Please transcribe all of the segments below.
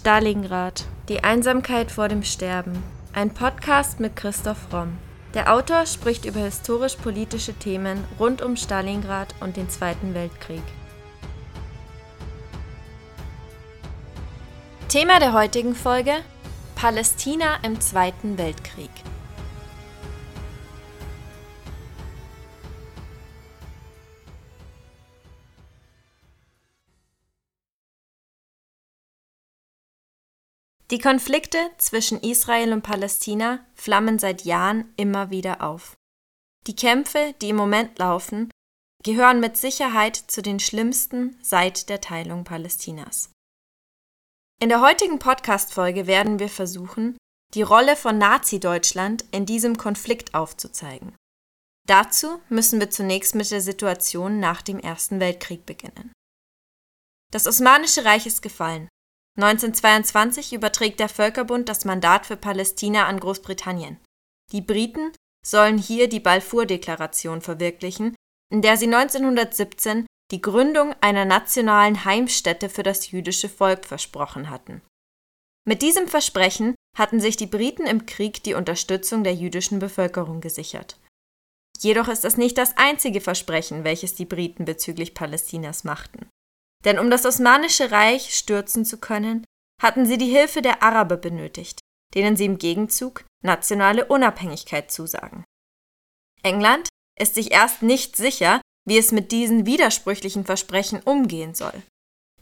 Stalingrad. Die Einsamkeit vor dem Sterben. Ein Podcast mit Christoph Romm. Der Autor spricht über historisch-politische Themen rund um Stalingrad und den Zweiten Weltkrieg. Thema der heutigen Folge: Palästina im Zweiten Weltkrieg. Die Konflikte zwischen Israel und Palästina flammen seit Jahren immer wieder auf. Die Kämpfe, die im Moment laufen, gehören mit Sicherheit zu den schlimmsten seit der Teilung Palästinas. In der heutigen Podcast-Folge werden wir versuchen, die Rolle von Nazi-Deutschland in diesem Konflikt aufzuzeigen. Dazu müssen wir zunächst mit der Situation nach dem Ersten Weltkrieg beginnen. Das Osmanische Reich ist gefallen 1922 überträgt der Völkerbund das Mandat für Palästina an Großbritannien. Die Briten sollen hier die Balfour-Deklaration verwirklichen, in der sie 1917 die Gründung einer nationalen Heimstätte für das jüdische Volk versprochen hatten. Mit diesem Versprechen hatten sich die Briten im Krieg die Unterstützung der jüdischen Bevölkerung gesichert. Jedoch ist das nicht das einzige Versprechen, welches die Briten bezüglich Palästinas machten. Denn um das Osmanische Reich stürzen zu können, hatten sie die Hilfe der Araber benötigt, denen sie im Gegenzug nationale Unabhängigkeit zusagen. England ist sich erst nicht sicher, wie es mit diesen widersprüchlichen Versprechen umgehen soll.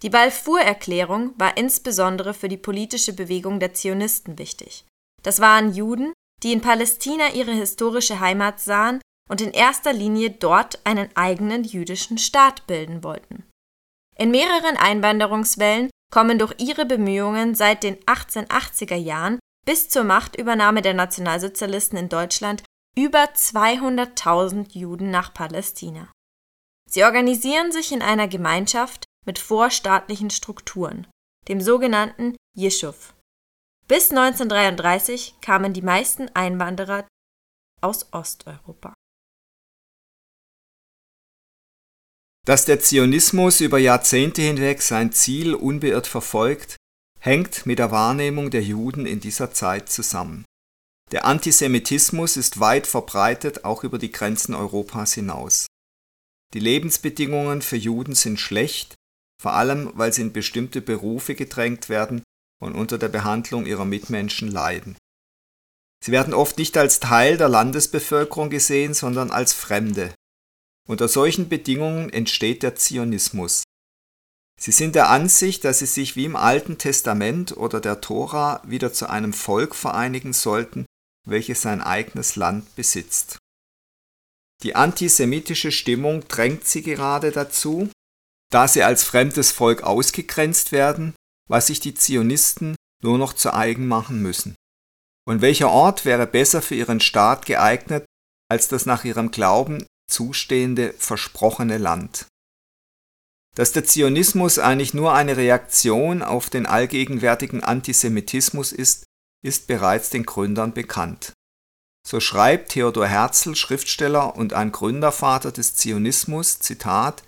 Die Balfour-Erklärung war insbesondere für die politische Bewegung der Zionisten wichtig. Das waren Juden, die in Palästina ihre historische Heimat sahen und in erster Linie dort einen eigenen jüdischen Staat bilden wollten. In mehreren Einwanderungswellen kommen durch ihre Bemühungen seit den 1880er Jahren bis zur Machtübernahme der Nationalsozialisten in Deutschland über 200.000 Juden nach Palästina. Sie organisieren sich in einer Gemeinschaft mit vorstaatlichen Strukturen, dem sogenannten Jeschuv. Bis 1933 kamen die meisten Einwanderer aus Osteuropa. Dass der Zionismus über Jahrzehnte hinweg sein Ziel unbeirrt verfolgt, hängt mit der Wahrnehmung der Juden in dieser Zeit zusammen. Der Antisemitismus ist weit verbreitet, auch über die Grenzen Europas hinaus. Die Lebensbedingungen für Juden sind schlecht, vor allem weil sie in bestimmte Berufe gedrängt werden und unter der Behandlung ihrer Mitmenschen leiden. Sie werden oft nicht als Teil der Landesbevölkerung gesehen, sondern als Fremde, unter solchen Bedingungen entsteht der Zionismus. Sie sind der Ansicht, dass sie sich wie im Alten Testament oder der Tora wieder zu einem Volk vereinigen sollten, welches sein eigenes Land besitzt. Die antisemitische Stimmung drängt sie gerade dazu, da sie als fremdes Volk ausgegrenzt werden, was sich die Zionisten nur noch zu eigen machen müssen. Und welcher Ort wäre besser für ihren Staat geeignet, als das nach ihrem Glauben zustehende versprochene Land. Dass der Zionismus eigentlich nur eine Reaktion auf den allgegenwärtigen Antisemitismus ist, ist bereits den Gründern bekannt. So schreibt Theodor Herzl, Schriftsteller und ein Gründervater des Zionismus, Zitat,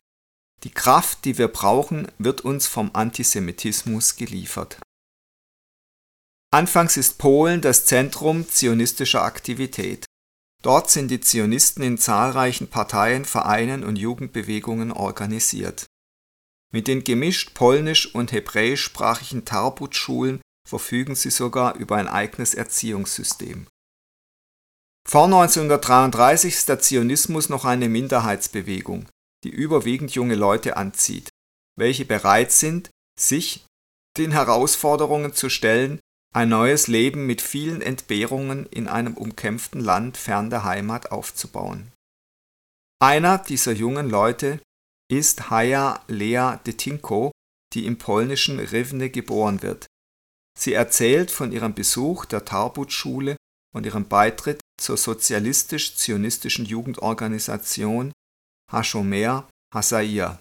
Die Kraft, die wir brauchen, wird uns vom Antisemitismus geliefert. Anfangs ist Polen das Zentrum zionistischer Aktivität. Dort sind die Zionisten in zahlreichen Parteien, Vereinen und Jugendbewegungen organisiert. Mit den gemischt polnisch- und hebräischsprachigen Tarbut-Schulen verfügen sie sogar über ein eigenes Erziehungssystem. Vor 1933 ist der Zionismus noch eine Minderheitsbewegung, die überwiegend junge Leute anzieht, welche bereit sind, sich den Herausforderungen zu stellen, ein neues Leben mit vielen Entbehrungen in einem umkämpften Land fern der Heimat aufzubauen. Einer dieser jungen Leute ist Haya Lea Detinko, die im polnischen Rivne geboren wird. Sie erzählt von ihrem Besuch der Tarbut-Schule und ihrem Beitritt zur sozialistisch-zionistischen Jugendorganisation Hashomer Hasair.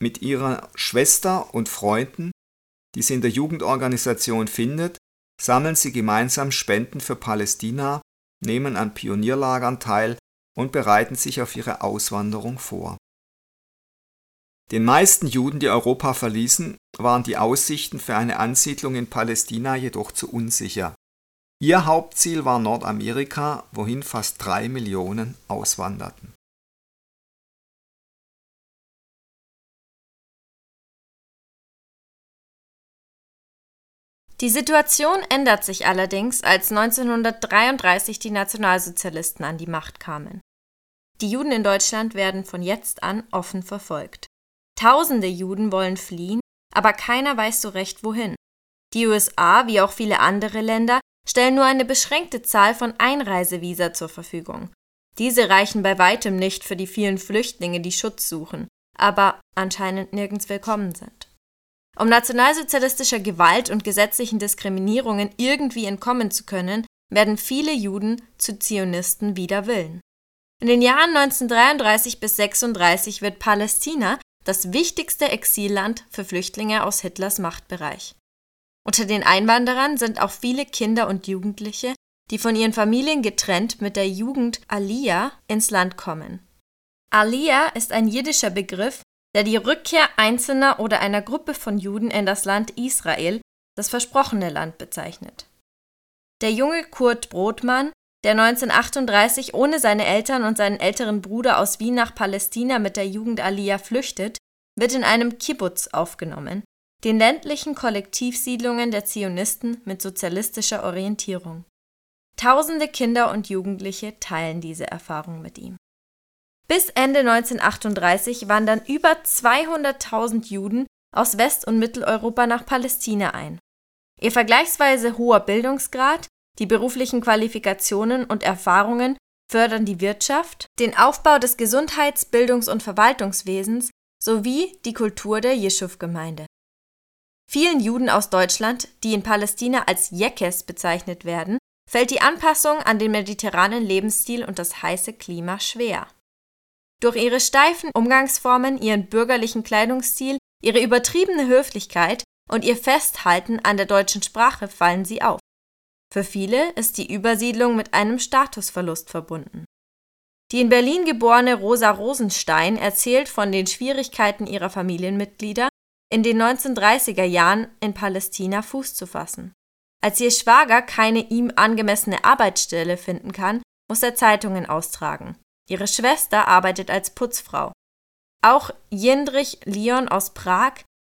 Mit ihrer Schwester und Freunden, die sie in der Jugendorganisation findet, sammeln sie gemeinsam Spenden für Palästina, nehmen an Pionierlagern teil und bereiten sich auf ihre Auswanderung vor. Den meisten Juden, die Europa verließen, waren die Aussichten für eine Ansiedlung in Palästina jedoch zu unsicher. Ihr Hauptziel war Nordamerika, wohin fast drei Millionen auswanderten. Die Situation ändert sich allerdings, als 1933 die Nationalsozialisten an die Macht kamen. Die Juden in Deutschland werden von jetzt an offen verfolgt. Tausende Juden wollen fliehen, aber keiner weiß so recht wohin. Die USA, wie auch viele andere Länder, stellen nur eine beschränkte Zahl von Einreisevisa zur Verfügung. Diese reichen bei weitem nicht für die vielen Flüchtlinge, die Schutz suchen, aber anscheinend nirgends willkommen sind. Um nationalsozialistischer Gewalt und gesetzlichen Diskriminierungen irgendwie entkommen zu können, werden viele Juden zu Zionisten wider Willen. In den Jahren 1933 bis 1936 wird Palästina das wichtigste Exilland für Flüchtlinge aus Hitlers Machtbereich. Unter den Einwanderern sind auch viele Kinder und Jugendliche, die von ihren Familien getrennt mit der Jugend Aliyah ins Land kommen. Aliyah ist ein jiddischer Begriff, der die Rückkehr einzelner oder einer Gruppe von Juden in das Land Israel, das versprochene Land, bezeichnet. Der junge Kurt Brotmann, der 1938 ohne seine Eltern und seinen älteren Bruder aus Wien nach Palästina mit der Jugend Aliyah flüchtet, wird in einem Kibbutz aufgenommen, den ländlichen Kollektivsiedlungen der Zionisten mit sozialistischer Orientierung. Tausende Kinder und Jugendliche teilen diese Erfahrung mit ihm. Bis Ende 1938 wandern über 200.000 Juden aus West- und Mitteleuropa nach Palästina ein. Ihr vergleichsweise hoher Bildungsgrad, die beruflichen Qualifikationen und Erfahrungen fördern die Wirtschaft, den Aufbau des Gesundheits-, Bildungs- und Verwaltungswesens sowie die Kultur der Jeschuw-Gemeinde. Vielen Juden aus Deutschland, die in Palästina als Jekes bezeichnet werden, fällt die Anpassung an den mediterranen Lebensstil und das heiße Klima schwer. Durch ihre steifen Umgangsformen, ihren bürgerlichen Kleidungsstil, ihre übertriebene Höflichkeit und ihr Festhalten an der deutschen Sprache fallen sie auf. Für viele ist die Übersiedlung mit einem Statusverlust verbunden. Die in Berlin geborene Rosa Rosenstein erzählt von den Schwierigkeiten ihrer Familienmitglieder, in den 1930er Jahren in Palästina Fuß zu fassen. Als ihr Schwager keine ihm angemessene Arbeitsstelle finden kann, muss er Zeitungen austragen. Ihre Schwester arbeitet als Putzfrau. Auch Jindrich Leon aus Prag,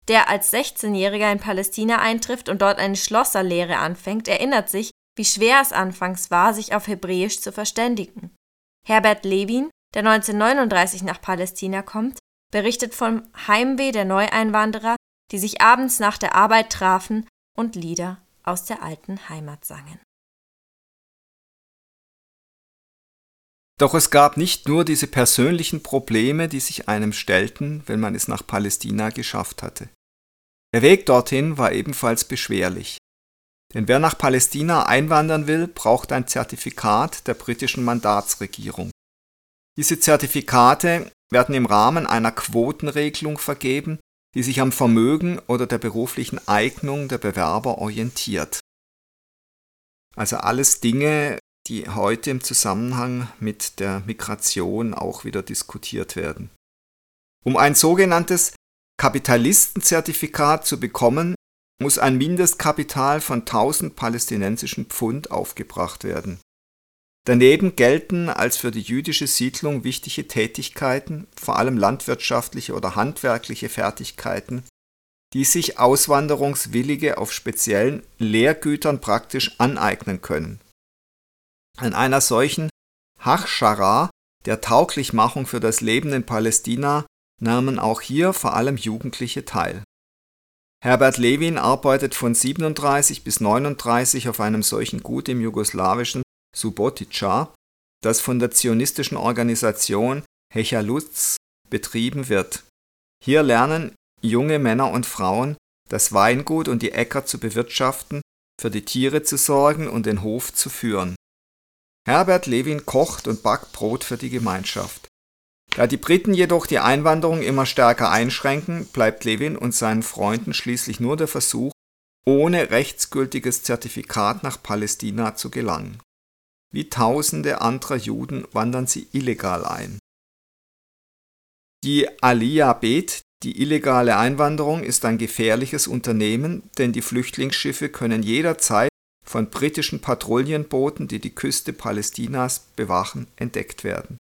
der als 16-Jähriger in Palästina eintrifft und dort eine Schlosserlehre anfängt, erinnert sich, wie schwer es anfangs war, sich auf Hebräisch zu verständigen. Herbert Levin, der 1939 nach Palästina kommt, berichtet vom Heimweh der Neueinwanderer, die sich abends nach der Arbeit trafen und Lieder aus der alten Heimat sangen. Doch es gab nicht nur diese persönlichen Probleme, die sich einem stellten, wenn man es nach Palästina geschafft hatte. Der Weg dorthin war ebenfalls beschwerlich. Denn wer nach Palästina einwandern will, braucht ein Zertifikat der britischen Mandatsregierung. Diese Zertifikate werden im Rahmen einer Quotenregelung vergeben, die sich am Vermögen oder der beruflichen Eignung der Bewerber orientiert. Also alles Dinge, die heute im Zusammenhang mit der Migration auch wieder diskutiert werden. Um ein sogenanntes Kapitalistenzertifikat zu bekommen, muss ein Mindestkapital von 1000 palästinensischen Pfund aufgebracht werden. Daneben gelten als für die jüdische Siedlung wichtige Tätigkeiten, vor allem landwirtschaftliche oder handwerkliche Fertigkeiten, die sich Auswanderungswillige auf speziellen Lehrgütern praktisch aneignen können. An einer solchen Hachschara, der Tauglichmachung für das Leben in Palästina, nahmen auch hier vor allem Jugendliche teil. Herbert Levin arbeitet von 37 bis 39 auf einem solchen Gut im jugoslawischen Subotica, das von der zionistischen Organisation Hechalutz betrieben wird. Hier lernen junge Männer und Frauen, das Weingut und die Äcker zu bewirtschaften, für die Tiere zu sorgen und den Hof zu führen. Herbert Levin kocht und backt Brot für die Gemeinschaft. Da die Briten jedoch die Einwanderung immer stärker einschränken, bleibt Levin und seinen Freunden schließlich nur der Versuch, ohne rechtsgültiges Zertifikat nach Palästina zu gelangen. Wie tausende anderer Juden wandern sie illegal ein. Die Aliyah Bet, Die illegale Einwanderung ist ein gefährliches Unternehmen, denn die Flüchtlingsschiffe können jederzeit von britischen Patrouillenbooten, die die Küste Palästinas bewachen, entdeckt werden.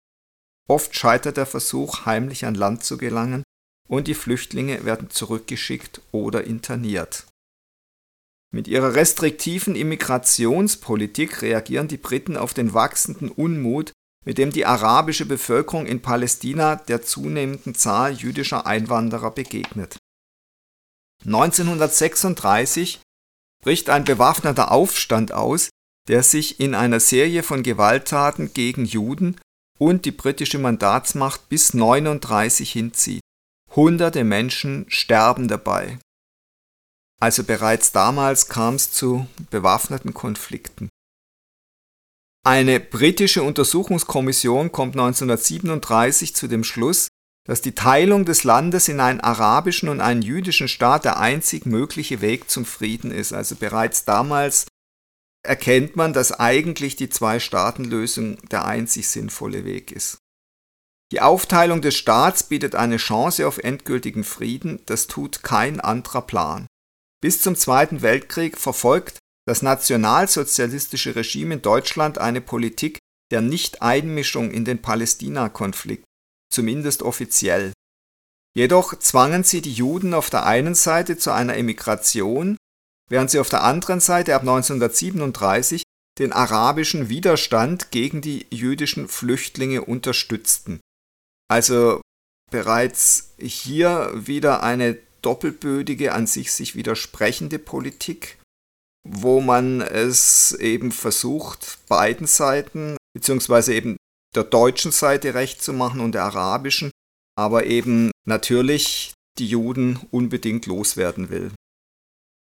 Oft scheitert der Versuch, heimlich an Land zu gelangen, und die Flüchtlinge werden zurückgeschickt oder interniert. Mit ihrer restriktiven Immigrationspolitik reagieren die Briten auf den wachsenden Unmut, mit dem die arabische Bevölkerung in Palästina der zunehmenden Zahl jüdischer Einwanderer begegnet. 1936 bricht ein bewaffneter Aufstand aus, der sich in einer Serie von Gewalttaten gegen Juden und die britische Mandatsmacht bis 1939 hinzieht. Hunderte Menschen sterben dabei. Also bereits damals kam es zu bewaffneten Konflikten. Eine britische Untersuchungskommission kommt 1937 zu dem Schluss, dass die Teilung des Landes in einen arabischen und einen jüdischen Staat der einzig mögliche Weg zum Frieden ist. Also bereits damals erkennt man, dass eigentlich die Zwei-Staaten-Lösung der einzig sinnvolle Weg ist. Die Aufteilung des Staats bietet eine Chance auf endgültigen Frieden, das tut kein anderer Plan. Bis zum Zweiten Weltkrieg verfolgt das nationalsozialistische Regime in Deutschland eine Politik der Nicht-Einmischung in den Palästina-Konflikt, zumindest offiziell. Jedoch zwangen sie die Juden auf der einen Seite zu einer Emigration, während sie auf der anderen Seite ab 1937 den arabischen Widerstand gegen die jüdischen Flüchtlinge unterstützten. Also bereits hier wieder eine doppelbödige, an sich sich widersprechende Politik, wo man es eben versucht, beiden Seiten, beziehungsweise eben der deutschen Seite recht zu machen und der arabischen, aber eben natürlich die Juden unbedingt loswerden will.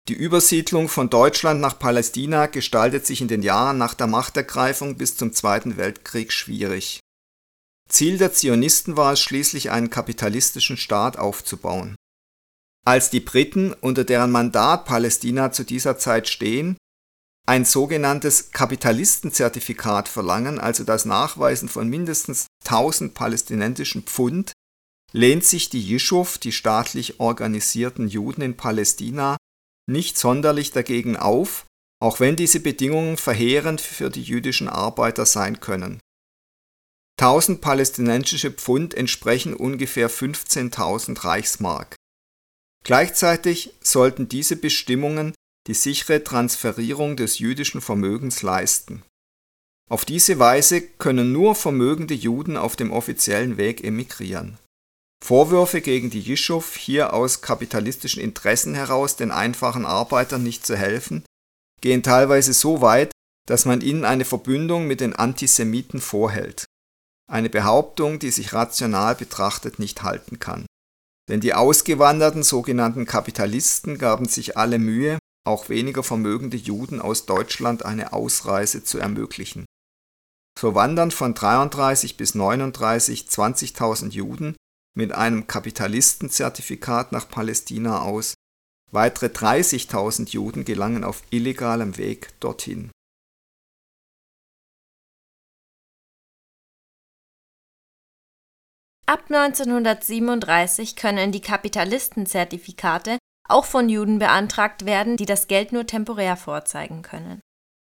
Die Übersiedlung von Deutschland nach Palästina gestaltet sich in den Jahren nach der Machtergreifung bis zum Zweiten Weltkrieg schwierig. Ziel der Zionisten war es schließlich, einen kapitalistischen Staat aufzubauen. Als die Briten, unter deren Mandat Palästina zu dieser Zeit stehen, ein sogenanntes Kapitalistenzertifikat verlangen, also das Nachweisen von mindestens 1000 palästinensischen Pfund, lehnt sich die Jeschuv, die staatlich organisierten Juden in Palästina, nicht sonderlich dagegen auf, auch wenn diese Bedingungen verheerend für die jüdischen Arbeiter sein können. 1000 palästinensische Pfund entsprechen ungefähr 15.000 Reichsmark. Gleichzeitig sollten diese Bestimmungen die sichere Transferierung des jüdischen Vermögens leisten. Auf diese Weise können nur vermögende Juden auf dem offiziellen Weg emigrieren. Vorwürfe gegen die Jeschuv, hier aus kapitalistischen Interessen heraus den einfachen Arbeitern nicht zu helfen, gehen teilweise so weit, dass man ihnen eine Verbündung mit den Antisemiten vorhält. Eine Behauptung, die sich rational betrachtet nicht halten kann. Denn die ausgewanderten sogenannten Kapitalisten gaben sich alle Mühe, auch weniger vermögende Juden aus Deutschland eine Ausreise zu ermöglichen. So wandern von 33 bis 39 20.000 Juden mit einem Kapitalistenzertifikat nach Palästina aus. Weitere 30.000 Juden gelangen auf illegalem Weg dorthin. Ab 1937 können die Kapitalistenzertifikate auch von Juden beantragt werden, die das Geld nur temporär vorzeigen können.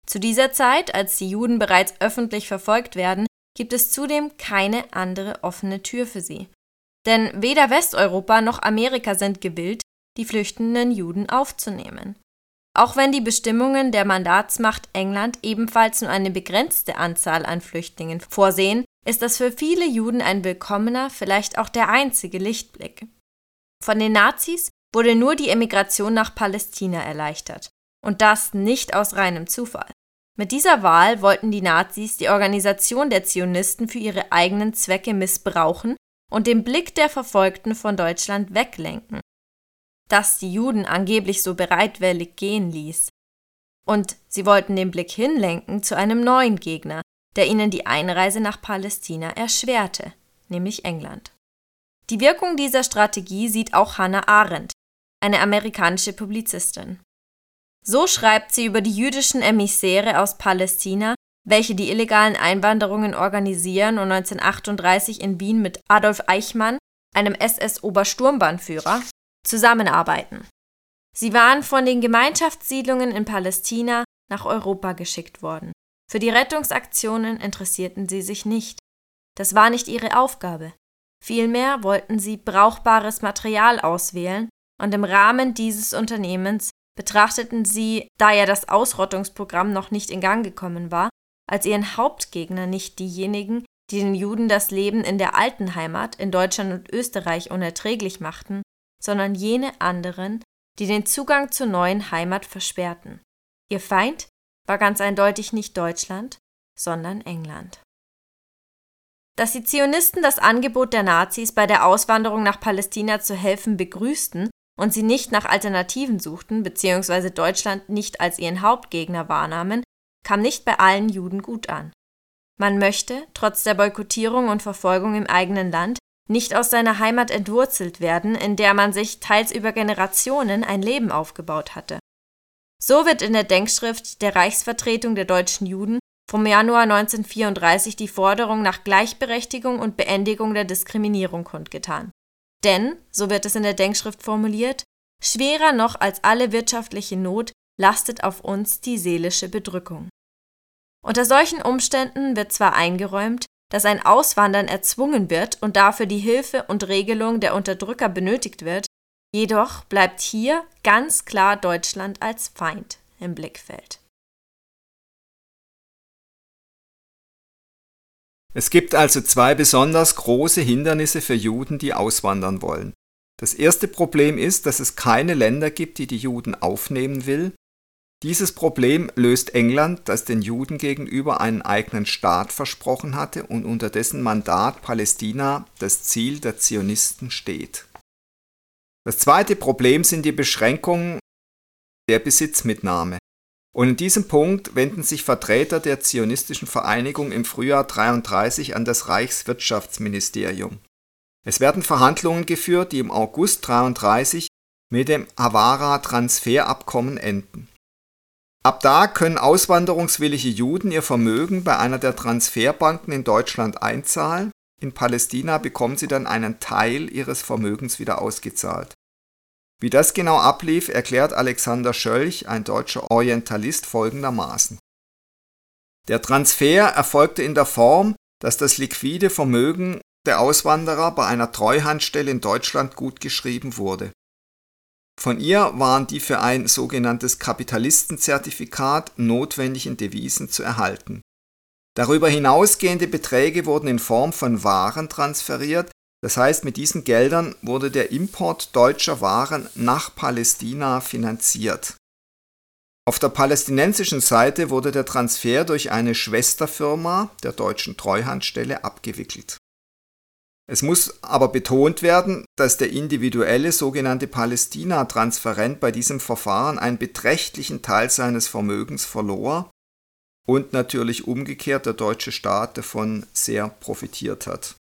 Zu dieser Zeit, als die Juden bereits öffentlich verfolgt werden, gibt es zudem keine andere offene Tür für sie. Denn weder Westeuropa noch Amerika sind gewillt, die flüchtenden Juden aufzunehmen. Auch wenn die Bestimmungen der Mandatsmacht England ebenfalls nur eine begrenzte Anzahl an Flüchtlingen vorsehen, ist das für viele Juden ein willkommener, vielleicht auch der einzige Lichtblick. Von den Nazis wurde nur die Emigration nach Palästina erleichtert. Und das nicht aus reinem Zufall. Mit dieser Wahl wollten die Nazis die Organisation der Zionisten für ihre eigenen Zwecke missbrauchen und den Blick der Verfolgten von Deutschland weglenken. Das die Juden angeblich so bereitwillig gehen ließ. Und sie wollten den Blick hinlenken zu einem neuen Gegner, der ihnen die Einreise nach Palästina erschwerte, nämlich England. Die Wirkung dieser Strategie sieht auch Hannah Arendt, eine amerikanische Publizistin. So schreibt sie über die jüdischen Emissäre aus Palästina, welche die illegalen Einwanderungen organisieren und 1938 in Wien mit Adolf Eichmann, einem SS-Obersturmbannführer, zusammenarbeiten. Sie waren von den Gemeinschaftssiedlungen in Palästina nach Europa geschickt worden. Für die Rettungsaktionen interessierten sie sich nicht. Das war nicht ihre Aufgabe. Vielmehr wollten sie brauchbares Material auswählen und im Rahmen dieses Unternehmens betrachteten sie, da ja das Ausrottungsprogramm noch nicht in Gang gekommen war, als ihren Hauptgegner nicht diejenigen, die den Juden das Leben in der alten Heimat in Deutschland und Österreich unerträglich machten, sondern jene anderen, die den Zugang zur neuen Heimat versperrten. Ihr Feind war ganz eindeutig nicht Deutschland, sondern England. Dass die Zionisten das Angebot der Nazis, bei der Auswanderung nach Palästina zu helfen, begrüßten und sie nicht nach Alternativen suchten bzw. Deutschland nicht als ihren Hauptgegner wahrnahmen, kam nicht bei allen Juden gut an. Man möchte, trotz der Boykottierung und Verfolgung im eigenen Land, nicht aus seiner Heimat entwurzelt werden, in der man sich teils über Generationen ein Leben aufgebaut hatte. So wird in der Denkschrift der Reichsvertretung der deutschen Juden vom Januar 1934 die Forderung nach Gleichberechtigung und Beendigung der Diskriminierung kundgetan. Denn, so wird es in der Denkschrift formuliert, schwerer noch als alle wirtschaftliche Not lastet auf uns die seelische Bedrückung. Unter solchen Umständen wird zwar eingeräumt, dass ein Auswandern erzwungen wird und dafür die Hilfe und Regelung der Unterdrücker benötigt wird, jedoch bleibt hier ganz klar Deutschland als Feind im Blickfeld. Es gibt also zwei besonders große Hindernisse für Juden, die auswandern wollen. Das erste Problem ist, dass es keine Länder gibt, die die Juden aufnehmen will, dieses Problem löst England, das den Juden gegenüber einen eigenen Staat versprochen hatte und unter dessen Mandat Palästina das Ziel der Zionisten steht. Das zweite Problem sind die Beschränkungen der Besitzmitnahme. Und in diesem Punkt wenden sich Vertreter der zionistischen Vereinigung im Frühjahr 33 an das Reichswirtschaftsministerium. Es werden Verhandlungen geführt, die im August 33 mit dem Havara-Transferabkommen enden. Ab da können auswanderungswillige Juden ihr Vermögen bei einer der Transferbanken in Deutschland einzahlen, in Palästina bekommen sie dann einen Teil ihres Vermögens wieder ausgezahlt. Wie das genau ablief, erklärt Alexander Schölch, ein deutscher Orientalist, folgendermaßen. Der Transfer erfolgte in der Form, dass das liquide Vermögen der Auswanderer bei einer Treuhandstelle in Deutschland gutgeschrieben wurde. Von ihr waren die für ein sogenanntes Kapitalistenzertifikat notwendigen Devisen zu erhalten. Darüber hinausgehende Beträge wurden in Form von Waren transferiert, das heißt mit diesen Geldern wurde der Import deutscher Waren nach Palästina finanziert. Auf der palästinensischen Seite wurde der Transfer durch eine Schwesterfirma der deutschen Treuhandstelle abgewickelt es muss aber betont werden, dass der individuelle sogenannte Palästina-Transferent bei diesem Verfahren einen beträchtlichen Teil seines Vermögens verlor und natürlich umgekehrt der deutsche Staat davon sehr profitiert hat.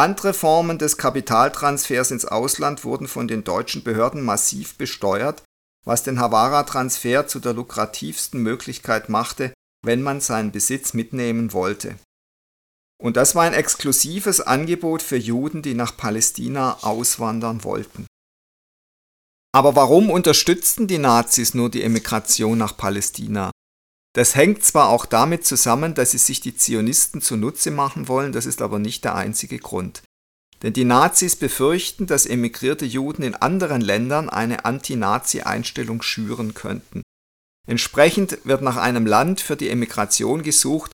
Andere Formen des Kapitaltransfers ins Ausland wurden von den deutschen Behörden massiv besteuert, was den Havara-Transfer zu der lukrativsten Möglichkeit machte, wenn man seinen Besitz mitnehmen wollte. Und das war ein exklusives Angebot für Juden, die nach Palästina auswandern wollten. Aber warum unterstützten die Nazis nur die Emigration nach Palästina? Das hängt zwar auch damit zusammen, dass sie sich die Zionisten zunutze machen wollen, das ist aber nicht der einzige Grund. Denn die Nazis befürchten, dass emigrierte Juden in anderen Ländern eine Anti-Nazi-Einstellung schüren könnten. Entsprechend wird nach einem Land für die Emigration gesucht,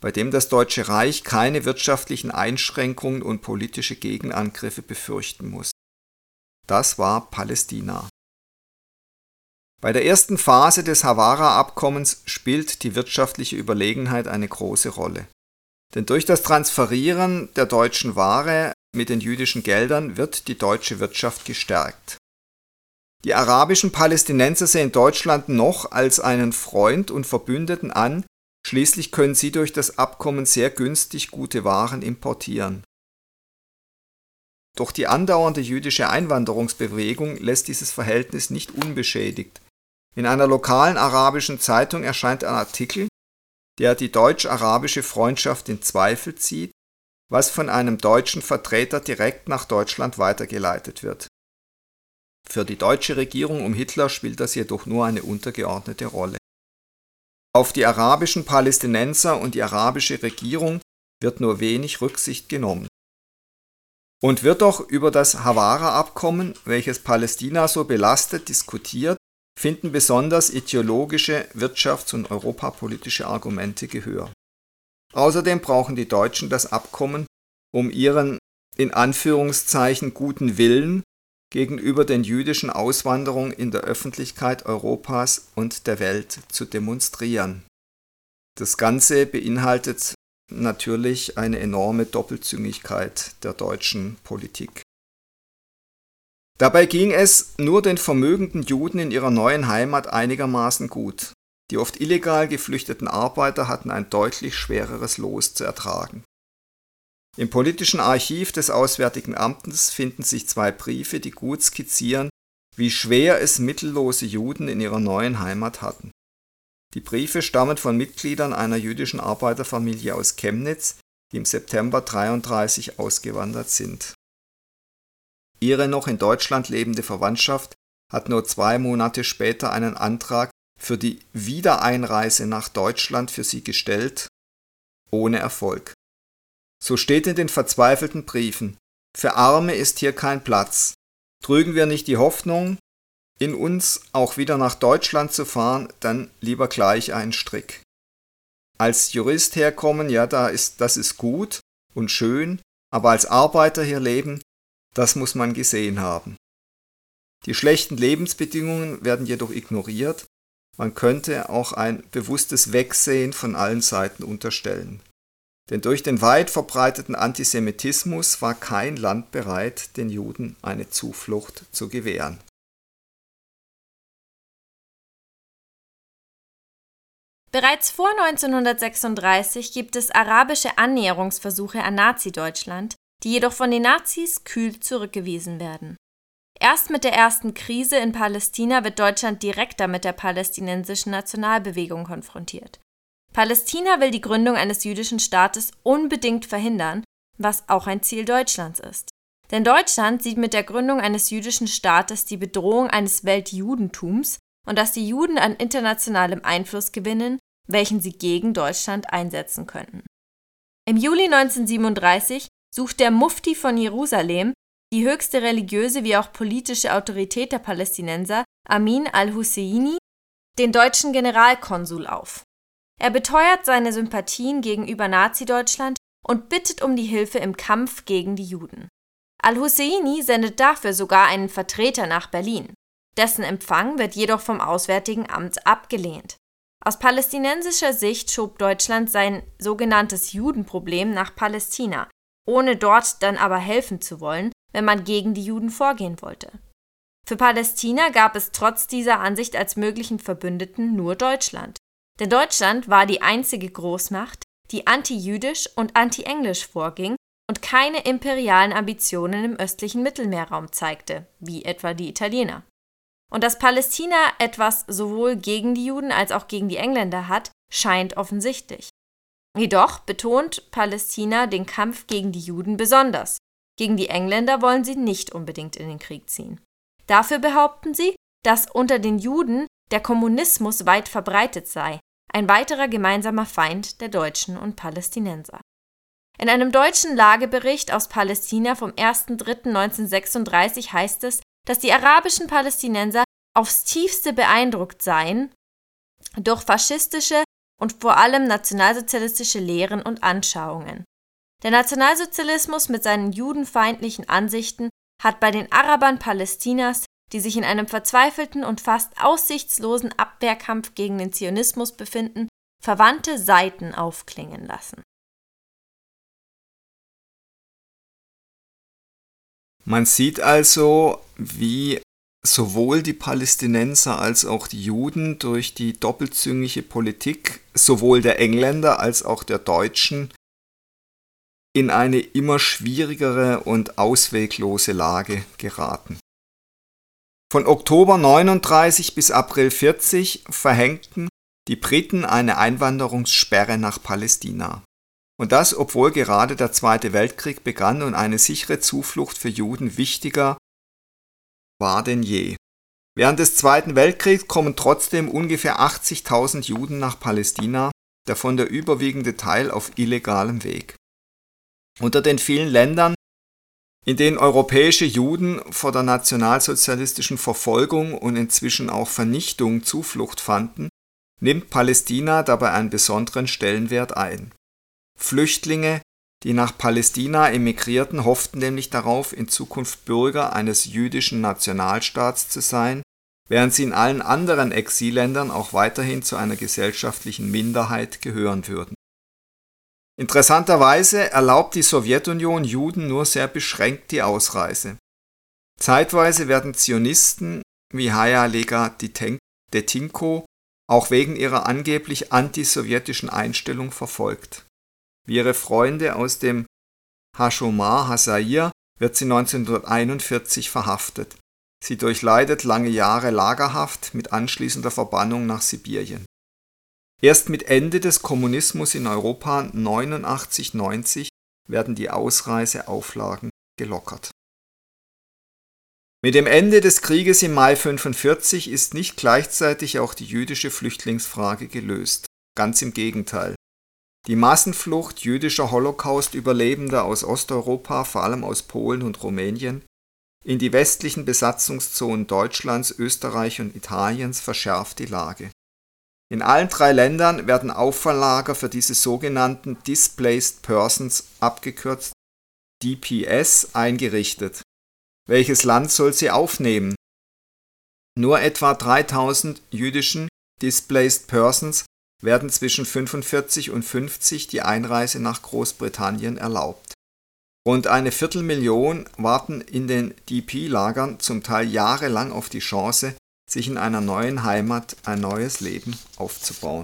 bei dem das Deutsche Reich keine wirtschaftlichen Einschränkungen und politische Gegenangriffe befürchten muss. Das war Palästina. Bei der ersten Phase des Havara-Abkommens spielt die wirtschaftliche Überlegenheit eine große Rolle. Denn durch das Transferieren der deutschen Ware mit den jüdischen Geldern wird die deutsche Wirtschaft gestärkt. Die arabischen Palästinenser sehen Deutschland noch als einen Freund und Verbündeten an, Schließlich können sie durch das Abkommen sehr günstig gute Waren importieren. Doch die andauernde jüdische Einwanderungsbewegung lässt dieses Verhältnis nicht unbeschädigt. In einer lokalen arabischen Zeitung erscheint ein Artikel, der die deutsch-arabische Freundschaft in Zweifel zieht was von einem deutschen Vertreter direkt nach Deutschland weitergeleitet wird. Für die deutsche Regierung um Hitler spielt das jedoch nur eine untergeordnete Rolle. Auf die arabischen Palästinenser und die arabische Regierung wird nur wenig Rücksicht genommen. Und wird doch über das Hawara-Abkommen, welches Palästina so belastet, diskutiert, finden besonders ideologische, wirtschafts- und europapolitische Argumente Gehör. Außerdem brauchen die Deutschen das Abkommen, um ihren in Anführungszeichen guten Willen gegenüber den jüdischen Auswanderungen in der Öffentlichkeit Europas und der Welt zu demonstrieren. Das Ganze beinhaltet natürlich eine enorme Doppelzüngigkeit der deutschen Politik. Dabei ging es nur den vermögenden Juden in ihrer neuen Heimat einigermaßen gut. Die oft illegal geflüchteten Arbeiter hatten ein deutlich schwereres Los zu ertragen. Im politischen Archiv des Auswärtigen Amtes finden sich zwei Briefe, die gut skizzieren, wie schwer es mittellose Juden in ihrer neuen Heimat hatten. Die Briefe stammen von Mitgliedern einer jüdischen Arbeiterfamilie aus Chemnitz, die im September 33 ausgewandert sind. Ihre noch in Deutschland lebende Verwandtschaft hat nur zwei Monate später einen Antrag für die Wiedereinreise nach Deutschland für sie gestellt, ohne Erfolg. So steht in den verzweifelten Briefen, für Arme ist hier kein Platz. Trügen wir nicht die Hoffnung, in uns auch wieder nach Deutschland zu fahren, dann lieber gleich einen Strick. Als Jurist herkommen, ja, da ist, das ist gut und schön, aber als Arbeiter hier leben, das muss man gesehen haben. Die schlechten Lebensbedingungen werden jedoch ignoriert, man könnte auch ein bewusstes Wegsehen von allen Seiten unterstellen. Denn durch den weit verbreiteten Antisemitismus war kein Land bereit, den Juden eine Zuflucht zu gewähren. Bereits vor 1936 gibt es arabische Annäherungsversuche an Nazi-Deutschland, die jedoch von den Nazis kühl zurückgewiesen werden. Erst mit der ersten Krise in Palästina wird Deutschland direkter mit der palästinensischen Nationalbewegung konfrontiert. Palästina will die Gründung eines jüdischen Staates unbedingt verhindern, was auch ein Ziel Deutschlands ist. Denn Deutschland sieht mit der Gründung eines jüdischen Staates die Bedrohung eines Weltjudentums und dass die Juden an internationalem Einfluss gewinnen, welchen sie gegen Deutschland einsetzen könnten. Im Juli 1937 sucht der Mufti von Jerusalem, die höchste religiöse wie auch politische Autorität der Palästinenser, Amin al-Husseini, den deutschen Generalkonsul auf. Er beteuert seine Sympathien gegenüber Nazi-Deutschland und bittet um die Hilfe im Kampf gegen die Juden. Al-Husseini sendet dafür sogar einen Vertreter nach Berlin. Dessen Empfang wird jedoch vom Auswärtigen Amt abgelehnt. Aus palästinensischer Sicht schob Deutschland sein sogenanntes Judenproblem nach Palästina, ohne dort dann aber helfen zu wollen, wenn man gegen die Juden vorgehen wollte. Für Palästina gab es trotz dieser Ansicht als möglichen Verbündeten nur Deutschland. Denn Deutschland war die einzige Großmacht, die anti-jüdisch und anti-englisch vorging und keine imperialen Ambitionen im östlichen Mittelmeerraum zeigte, wie etwa die Italiener. Und dass Palästina etwas sowohl gegen die Juden als auch gegen die Engländer hat, scheint offensichtlich. Jedoch betont Palästina den Kampf gegen die Juden besonders. Gegen die Engländer wollen sie nicht unbedingt in den Krieg ziehen. Dafür behaupten sie, dass unter den Juden der Kommunismus weit verbreitet sei ein weiterer gemeinsamer Feind der Deutschen und Palästinenser. In einem deutschen Lagebericht aus Palästina vom 1.3.1936 heißt es, dass die arabischen Palästinenser aufs tiefste beeindruckt seien durch faschistische und vor allem nationalsozialistische Lehren und Anschauungen. Der Nationalsozialismus mit seinen judenfeindlichen Ansichten hat bei den Arabern Palästinas die sich in einem verzweifelten und fast aussichtslosen Abwehrkampf gegen den Zionismus befinden, verwandte Seiten aufklingen lassen. Man sieht also, wie sowohl die Palästinenser als auch die Juden durch die doppelzüngige Politik sowohl der Engländer als auch der Deutschen in eine immer schwierigere und ausweglose Lage geraten. Von Oktober 39 bis April 40 verhängten die Briten eine Einwanderungssperre nach Palästina. Und das, obwohl gerade der Zweite Weltkrieg begann und eine sichere Zuflucht für Juden wichtiger war denn je. Während des Zweiten Weltkriegs kommen trotzdem ungefähr 80.000 Juden nach Palästina, davon der überwiegende Teil auf illegalem Weg. Unter den vielen Ländern, in denen europäische Juden vor der nationalsozialistischen Verfolgung und inzwischen auch Vernichtung Zuflucht fanden, nimmt Palästina dabei einen besonderen Stellenwert ein. Flüchtlinge, die nach Palästina emigrierten, hofften nämlich darauf, in Zukunft Bürger eines jüdischen Nationalstaats zu sein, während sie in allen anderen Exilländern auch weiterhin zu einer gesellschaftlichen Minderheit gehören würden. Interessanterweise erlaubt die Sowjetunion Juden nur sehr beschränkt die Ausreise. Zeitweise werden Zionisten wie Haya Lega Detinko auch wegen ihrer angeblich antisowjetischen Einstellung verfolgt. Wie ihre Freunde aus dem Hashomar Hasair wird sie 1941 verhaftet. Sie durchleidet lange Jahre Lagerhaft mit anschließender Verbannung nach Sibirien. Erst mit Ende des Kommunismus in Europa 89-90 werden die Ausreiseauflagen gelockert. Mit dem Ende des Krieges im Mai 1945 ist nicht gleichzeitig auch die jüdische Flüchtlingsfrage gelöst. Ganz im Gegenteil. Die Massenflucht jüdischer Holocaust-Überlebender aus Osteuropa, vor allem aus Polen und Rumänien, in die westlichen Besatzungszonen Deutschlands, Österreich und Italiens verschärft die Lage. In allen drei Ländern werden Auffalllager für diese sogenannten Displaced Persons abgekürzt DPS eingerichtet. Welches Land soll sie aufnehmen? Nur etwa 3000 jüdischen Displaced Persons werden zwischen 45 und 50 die Einreise nach Großbritannien erlaubt. Rund eine Viertelmillion warten in den DP-Lagern zum Teil jahrelang auf die Chance, sich in einer neuen Heimat ein neues Leben aufzubauen.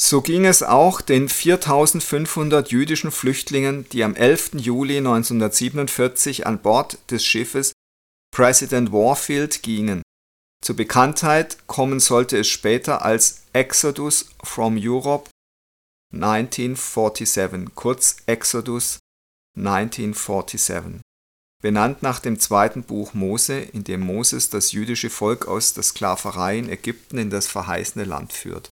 So ging es auch den 4500 jüdischen Flüchtlingen, die am 11. Juli 1947 an Bord des Schiffes President Warfield gingen. Zur Bekanntheit kommen sollte es später als Exodus from Europe 1947, kurz Exodus 1947, benannt nach dem zweiten Buch Mose, in dem Moses das jüdische Volk aus der Sklaverei in Ägypten in das verheißene Land führt.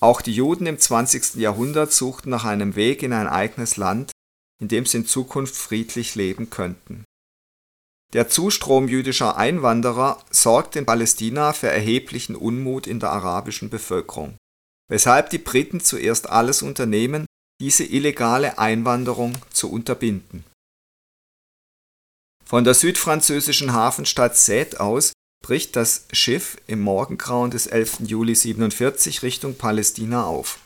Auch die Juden im 20. Jahrhundert suchten nach einem Weg in ein eigenes Land, in dem sie in Zukunft friedlich leben könnten. Der Zustrom jüdischer Einwanderer sorgt in Palästina für erheblichen Unmut in der arabischen Bevölkerung, weshalb die Briten zuerst alles unternehmen, diese illegale Einwanderung zu unterbinden. Von der südfranzösischen Hafenstadt Sète aus bricht das Schiff im Morgengrauen des 11. Juli 47 Richtung Palästina auf.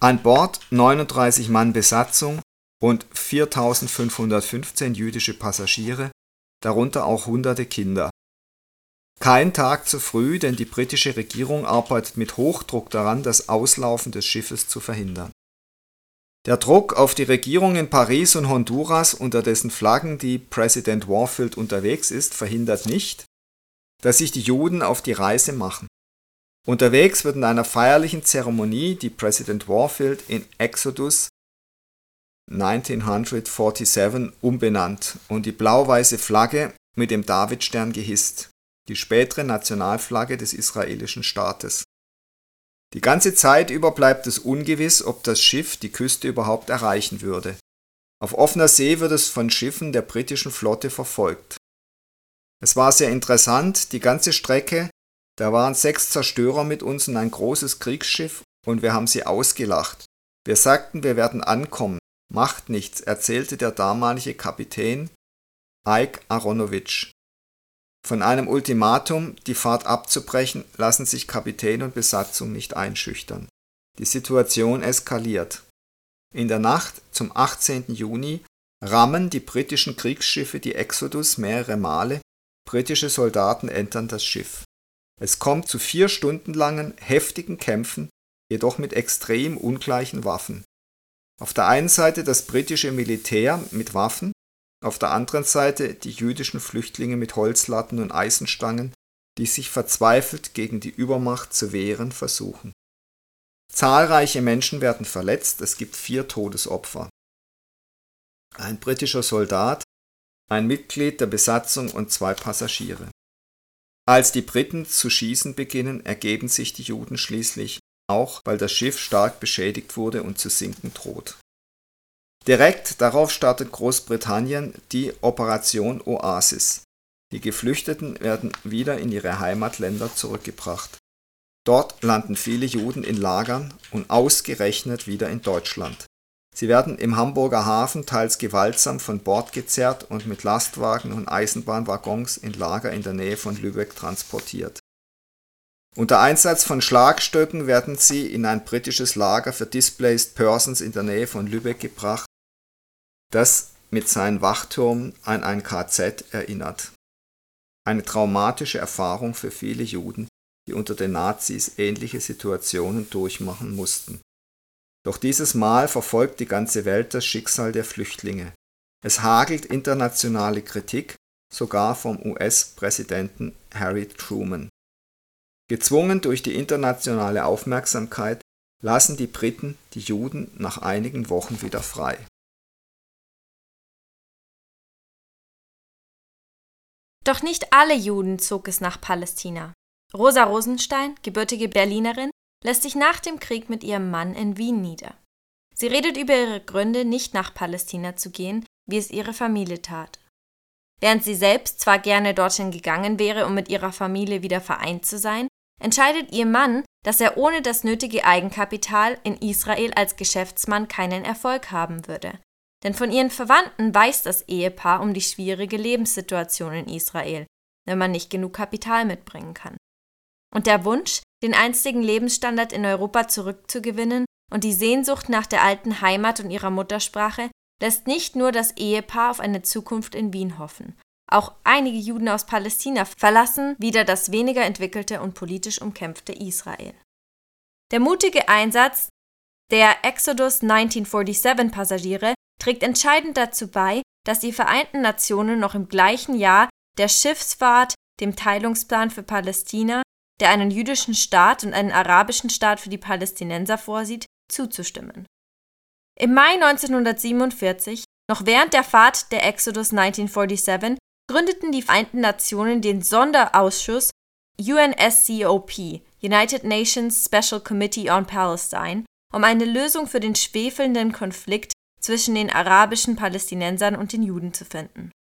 An Bord 39 Mann Besatzung, rund 4515 jüdische Passagiere darunter auch hunderte Kinder. Kein Tag zu früh, denn die britische Regierung arbeitet mit Hochdruck daran, das Auslaufen des Schiffes zu verhindern. Der Druck auf die Regierung in Paris und Honduras, unter dessen Flaggen die Präsident Warfield unterwegs ist, verhindert nicht, dass sich die Juden auf die Reise machen. Unterwegs wird in einer feierlichen Zeremonie die Präsident Warfield in Exodus 1947 umbenannt und die blau-weiße Flagge mit dem Davidstern gehisst, die spätere Nationalflagge des israelischen Staates. Die ganze Zeit über bleibt es ungewiss, ob das Schiff die Küste überhaupt erreichen würde. Auf offener See wird es von Schiffen der britischen Flotte verfolgt. Es war sehr interessant, die ganze Strecke, da waren sechs Zerstörer mit uns und ein großes Kriegsschiff und wir haben sie ausgelacht. Wir sagten, wir werden ankommen, Macht nichts, erzählte der damalige Kapitän Ike Aronovich. Von einem Ultimatum, die Fahrt abzubrechen, lassen sich Kapitän und Besatzung nicht einschüchtern. Die Situation eskaliert. In der Nacht zum 18. Juni rammen die britischen Kriegsschiffe die Exodus mehrere Male, britische Soldaten entern das Schiff. Es kommt zu vier Stunden langen, heftigen Kämpfen, jedoch mit extrem ungleichen Waffen. Auf der einen Seite das britische Militär mit Waffen, auf der anderen Seite die jüdischen Flüchtlinge mit Holzlatten und Eisenstangen, die sich verzweifelt gegen die Übermacht zu wehren versuchen. Zahlreiche Menschen werden verletzt, es gibt vier Todesopfer. Ein britischer Soldat, ein Mitglied der Besatzung und zwei Passagiere. Als die Briten zu schießen beginnen, ergeben sich die Juden schließlich, auch weil das Schiff stark beschädigt wurde und zu sinken droht. Direkt darauf startet Großbritannien die Operation Oasis. Die Geflüchteten werden wieder in ihre Heimatländer zurückgebracht. Dort landen viele Juden in Lagern und ausgerechnet wieder in Deutschland. Sie werden im Hamburger Hafen teils gewaltsam von Bord gezerrt und mit Lastwagen und Eisenbahnwaggons in Lager in der Nähe von Lübeck transportiert. Unter Einsatz von Schlagstöcken werden sie in ein britisches Lager für Displaced Persons in der Nähe von Lübeck gebracht, das mit seinen Wachturmen an ein KZ erinnert. Eine traumatische Erfahrung für viele Juden, die unter den Nazis ähnliche Situationen durchmachen mussten. Doch dieses Mal verfolgt die ganze Welt das Schicksal der Flüchtlinge. Es hagelt internationale Kritik, sogar vom US-Präsidenten Harry Truman. Gezwungen durch die internationale Aufmerksamkeit lassen die Briten die Juden nach einigen Wochen wieder frei. Doch nicht alle Juden zog es nach Palästina. Rosa Rosenstein, gebürtige Berlinerin, lässt sich nach dem Krieg mit ihrem Mann in Wien nieder. Sie redet über ihre Gründe, nicht nach Palästina zu gehen, wie es ihre Familie tat. Während sie selbst zwar gerne dorthin gegangen wäre, um mit ihrer Familie wieder vereint zu sein, entscheidet ihr Mann, dass er ohne das nötige Eigenkapital in Israel als Geschäftsmann keinen Erfolg haben würde. Denn von ihren Verwandten weiß das Ehepaar um die schwierige Lebenssituation in Israel, wenn man nicht genug Kapital mitbringen kann. Und der Wunsch, den einstigen Lebensstandard in Europa zurückzugewinnen und die Sehnsucht nach der alten Heimat und ihrer Muttersprache lässt nicht nur das Ehepaar auf eine Zukunft in Wien hoffen. Auch einige Juden aus Palästina verlassen wieder das weniger entwickelte und politisch umkämpfte Israel. Der mutige Einsatz der Exodus 1947 Passagiere trägt entscheidend dazu bei, dass die Vereinten Nationen noch im gleichen Jahr der Schiffsfahrt, dem Teilungsplan für Palästina der einen jüdischen Staat und einen arabischen Staat für die Palästinenser vorsieht, zuzustimmen. Im Mai 1947, noch während der Fahrt der Exodus 1947, gründeten die Vereinten Nationen den Sonderausschuss UNSCOP, United Nations Special Committee on Palestine, um eine Lösung für den schwefelnden Konflikt zwischen den arabischen Palästinensern und den Juden zu finden.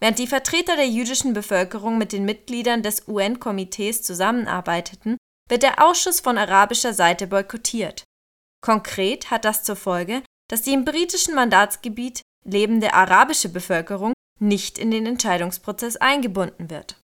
Während die Vertreter der jüdischen Bevölkerung mit den Mitgliedern des UN-Komitees zusammenarbeiteten, wird der Ausschuss von arabischer Seite boykottiert. Konkret hat das zur Folge, dass die im britischen Mandatsgebiet lebende arabische Bevölkerung nicht in den Entscheidungsprozess eingebunden wird.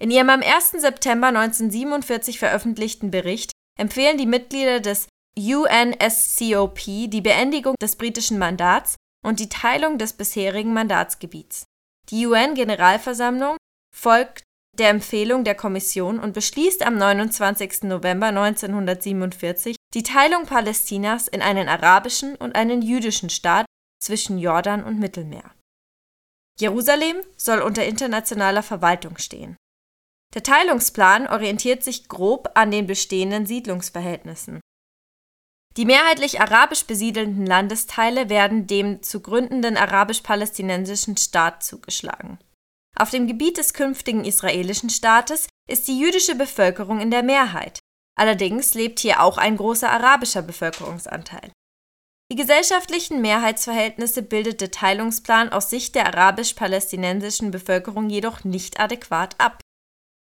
In ihrem am 1. September 1947 veröffentlichten Bericht empfehlen die Mitglieder des UNSCOP die Beendigung des britischen Mandats und die Teilung des bisherigen Mandatsgebiets. Die UN-Generalversammlung folgt der Empfehlung der Kommission und beschließt am 29. November 1947 die Teilung Palästinas in einen arabischen und einen jüdischen Staat zwischen Jordan und Mittelmeer. Jerusalem soll unter internationaler Verwaltung stehen. Der Teilungsplan orientiert sich grob an den bestehenden Siedlungsverhältnissen. Die mehrheitlich arabisch besiedelten Landesteile werden dem zu gründenden arabisch-palästinensischen Staat zugeschlagen. Auf dem Gebiet des künftigen israelischen Staates ist die jüdische Bevölkerung in der Mehrheit. Allerdings lebt hier auch ein großer arabischer Bevölkerungsanteil. Die gesellschaftlichen Mehrheitsverhältnisse bildet der Teilungsplan aus Sicht der arabisch-palästinensischen Bevölkerung jedoch nicht adäquat ab.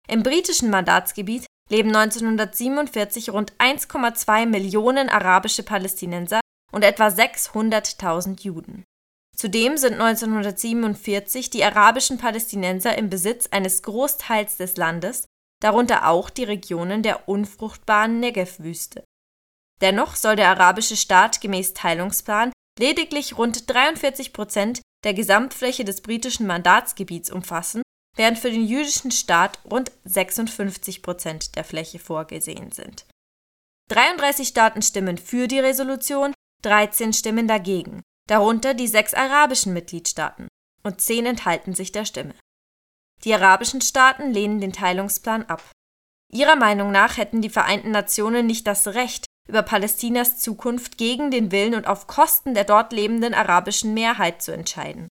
Im britischen Mandatsgebiet leben 1947 rund 1,2 Millionen arabische Palästinenser und etwa 600.000 Juden. Zudem sind 1947 die arabischen Palästinenser im Besitz eines Großteils des Landes, darunter auch die Regionen der unfruchtbaren Negev-Wüste. Dennoch soll der arabische Staat gemäß Teilungsplan lediglich rund 43 Prozent der Gesamtfläche des britischen Mandatsgebiets umfassen während für den jüdischen Staat rund 56 Prozent der Fläche vorgesehen sind. 33 Staaten stimmen für die Resolution, 13 stimmen dagegen, darunter die sechs arabischen Mitgliedstaaten, und zehn enthalten sich der Stimme. Die arabischen Staaten lehnen den Teilungsplan ab. Ihrer Meinung nach hätten die Vereinten Nationen nicht das Recht, über Palästinas Zukunft gegen den Willen und auf Kosten der dort lebenden arabischen Mehrheit zu entscheiden.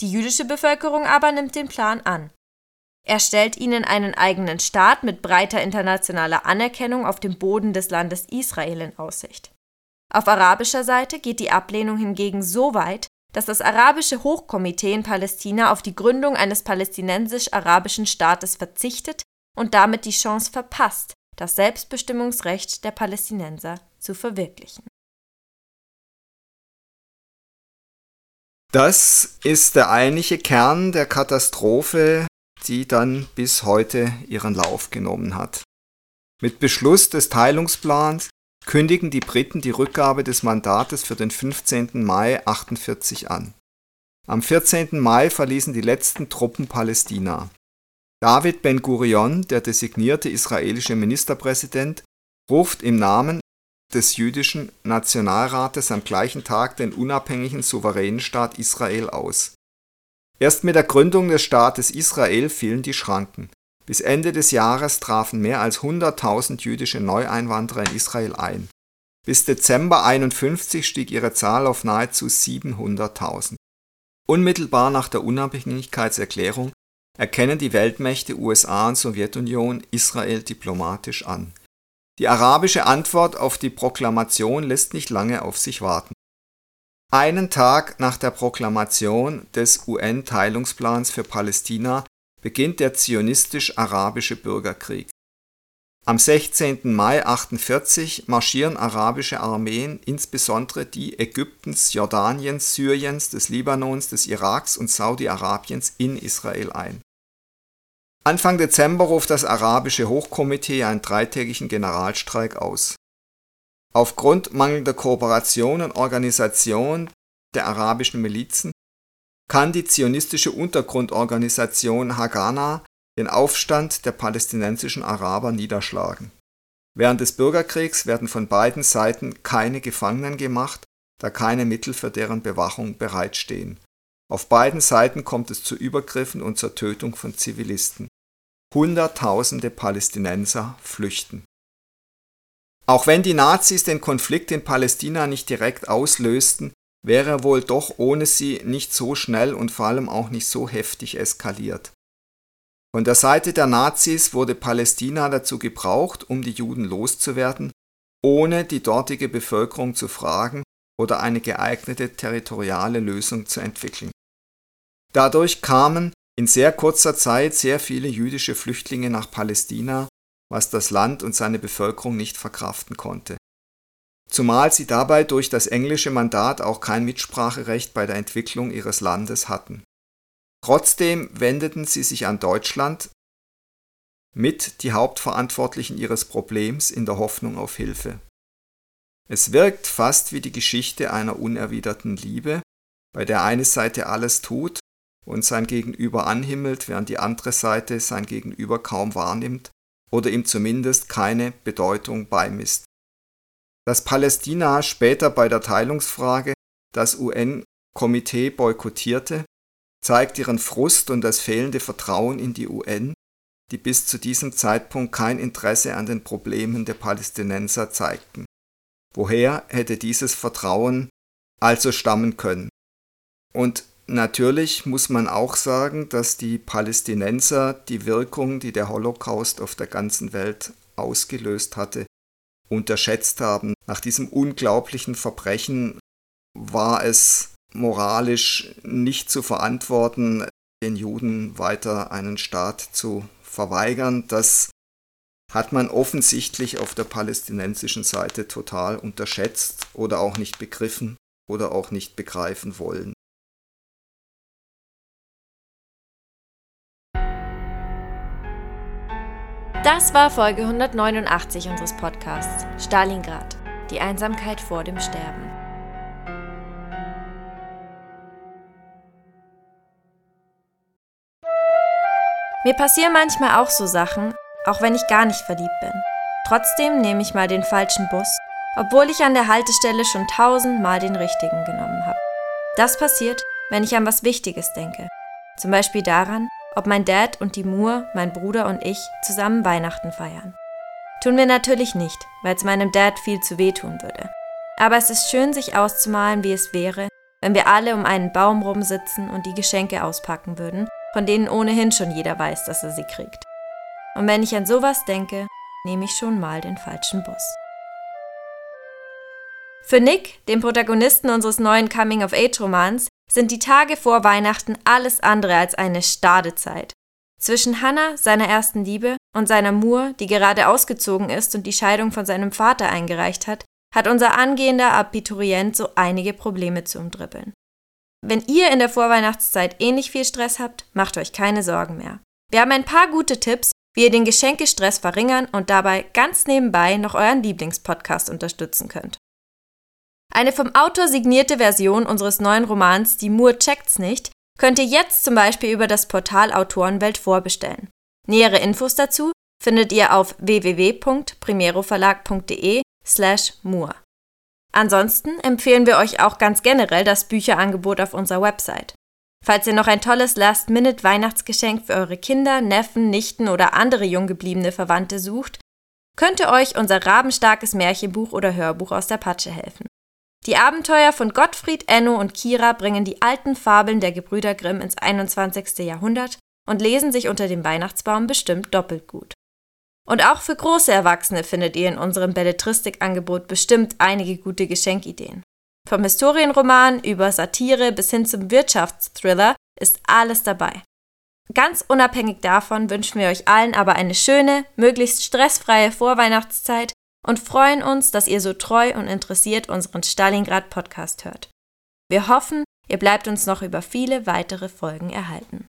Die jüdische Bevölkerung aber nimmt den Plan an. Er stellt ihnen einen eigenen Staat mit breiter internationaler Anerkennung auf dem Boden des Landes Israel in Aussicht. Auf arabischer Seite geht die Ablehnung hingegen so weit, dass das Arabische Hochkomitee in Palästina auf die Gründung eines palästinensisch-arabischen Staates verzichtet und damit die Chance verpasst, das Selbstbestimmungsrecht der Palästinenser zu verwirklichen. Das ist der eigentliche Kern der Katastrophe, die dann bis heute ihren Lauf genommen hat. Mit Beschluss des Teilungsplans kündigen die Briten die Rückgabe des Mandates für den 15. Mai 48 an. Am 14. Mai verließen die letzten Truppen Palästina. David Ben-Gurion, der designierte israelische Ministerpräsident, ruft im Namen des jüdischen Nationalrates am gleichen Tag den unabhängigen souveränen Staat Israel aus. Erst mit der Gründung des Staates Israel fielen die Schranken. Bis Ende des Jahres trafen mehr als 100.000 jüdische Neueinwanderer in Israel ein. Bis Dezember 51 stieg ihre Zahl auf nahezu 700.000. Unmittelbar nach der Unabhängigkeitserklärung erkennen die Weltmächte USA und Sowjetunion Israel diplomatisch an. Die arabische Antwort auf die Proklamation lässt nicht lange auf sich warten. Einen Tag nach der Proklamation des UN-Teilungsplans für Palästina beginnt der zionistisch-arabische Bürgerkrieg. Am 16. Mai 1948 marschieren arabische Armeen, insbesondere die Ägyptens, Jordaniens, Syriens, des Libanons, des Iraks und Saudi-Arabiens in Israel ein. Anfang Dezember ruft das arabische Hochkomitee einen dreitägigen Generalstreik aus. Aufgrund mangelnder Kooperation und Organisation der arabischen Milizen kann die zionistische Untergrundorganisation Haganah den Aufstand der palästinensischen Araber niederschlagen. Während des Bürgerkriegs werden von beiden Seiten keine Gefangenen gemacht, da keine Mittel für deren Bewachung bereitstehen. Auf beiden Seiten kommt es zu Übergriffen und zur Tötung von Zivilisten. Hunderttausende Palästinenser flüchten. Auch wenn die Nazis den Konflikt in Palästina nicht direkt auslösten, wäre er wohl doch ohne sie nicht so schnell und vor allem auch nicht so heftig eskaliert. Von der Seite der Nazis wurde Palästina dazu gebraucht, um die Juden loszuwerden, ohne die dortige Bevölkerung zu fragen oder eine geeignete territoriale Lösung zu entwickeln. Dadurch kamen in sehr kurzer Zeit sehr viele jüdische Flüchtlinge nach Palästina, was das Land und seine Bevölkerung nicht verkraften konnte. Zumal sie dabei durch das englische Mandat auch kein Mitspracherecht bei der Entwicklung ihres Landes hatten. Trotzdem wendeten sie sich an Deutschland mit die Hauptverantwortlichen ihres Problems in der Hoffnung auf Hilfe. Es wirkt fast wie die Geschichte einer unerwiderten Liebe, bei der eine Seite alles tut, und sein Gegenüber anhimmelt, während die andere Seite sein Gegenüber kaum wahrnimmt oder ihm zumindest keine Bedeutung beimisst. Dass Palästina später bei der Teilungsfrage das UN-Komitee boykottierte, zeigt ihren Frust und das fehlende Vertrauen in die UN, die bis zu diesem Zeitpunkt kein Interesse an den Problemen der Palästinenser zeigten. Woher hätte dieses Vertrauen also stammen können? Und Natürlich muss man auch sagen, dass die Palästinenser die Wirkung, die der Holocaust auf der ganzen Welt ausgelöst hatte, unterschätzt haben. Nach diesem unglaublichen Verbrechen war es moralisch nicht zu verantworten, den Juden weiter einen Staat zu verweigern. Das hat man offensichtlich auf der palästinensischen Seite total unterschätzt oder auch nicht begriffen oder auch nicht begreifen wollen. Das war Folge 189 unseres Podcasts Stalingrad, die Einsamkeit vor dem Sterben. Mir passieren manchmal auch so Sachen, auch wenn ich gar nicht verliebt bin. Trotzdem nehme ich mal den falschen Bus, obwohl ich an der Haltestelle schon tausendmal den richtigen genommen habe. Das passiert, wenn ich an was Wichtiges denke. Zum Beispiel daran, ob mein Dad und die Moore, mein Bruder und ich zusammen Weihnachten feiern. Tun wir natürlich nicht, weil es meinem Dad viel zu wehtun würde. Aber es ist schön, sich auszumalen, wie es wäre, wenn wir alle um einen Baum rumsitzen und die Geschenke auspacken würden, von denen ohnehin schon jeder weiß, dass er sie kriegt. Und wenn ich an sowas denke, nehme ich schon mal den falschen Bus. Für Nick, den Protagonisten unseres neuen Coming-of-Age-Romans, sind die Tage vor Weihnachten alles andere als eine Stadezeit. Zwischen Hannah, seiner ersten Liebe, und seiner Mur, die gerade ausgezogen ist und die Scheidung von seinem Vater eingereicht hat, hat unser angehender Abiturient so einige Probleme zu umdribbeln. Wenn ihr in der Vorweihnachtszeit ähnlich viel Stress habt, macht euch keine Sorgen mehr. Wir haben ein paar gute Tipps, wie ihr den Geschenkestress verringern und dabei ganz nebenbei noch euren Lieblingspodcast unterstützen könnt. Eine vom Autor signierte Version unseres neuen Romans Die Mur checkt's nicht könnt ihr jetzt zum Beispiel über das Portal Autorenwelt vorbestellen. Nähere Infos dazu findet ihr auf www.primeroverlag.de slash Mur. Ansonsten empfehlen wir euch auch ganz generell das Bücherangebot auf unserer Website. Falls ihr noch ein tolles Last-Minute-Weihnachtsgeschenk für eure Kinder, Neffen, Nichten oder andere junggebliebene Verwandte sucht, könnte euch unser rabenstarkes Märchenbuch oder Hörbuch aus der Patsche helfen. Die Abenteuer von Gottfried, Enno und Kira bringen die alten Fabeln der Gebrüder Grimm ins 21. Jahrhundert und lesen sich unter dem Weihnachtsbaum bestimmt doppelt gut. Und auch für große Erwachsene findet ihr in unserem Belletristikangebot bestimmt einige gute Geschenkideen. Vom Historienroman über Satire bis hin zum Wirtschaftsthriller ist alles dabei. Ganz unabhängig davon wünschen wir euch allen aber eine schöne, möglichst stressfreie Vorweihnachtszeit und freuen uns, dass ihr so treu und interessiert unseren Stalingrad Podcast hört. Wir hoffen, ihr bleibt uns noch über viele weitere Folgen erhalten.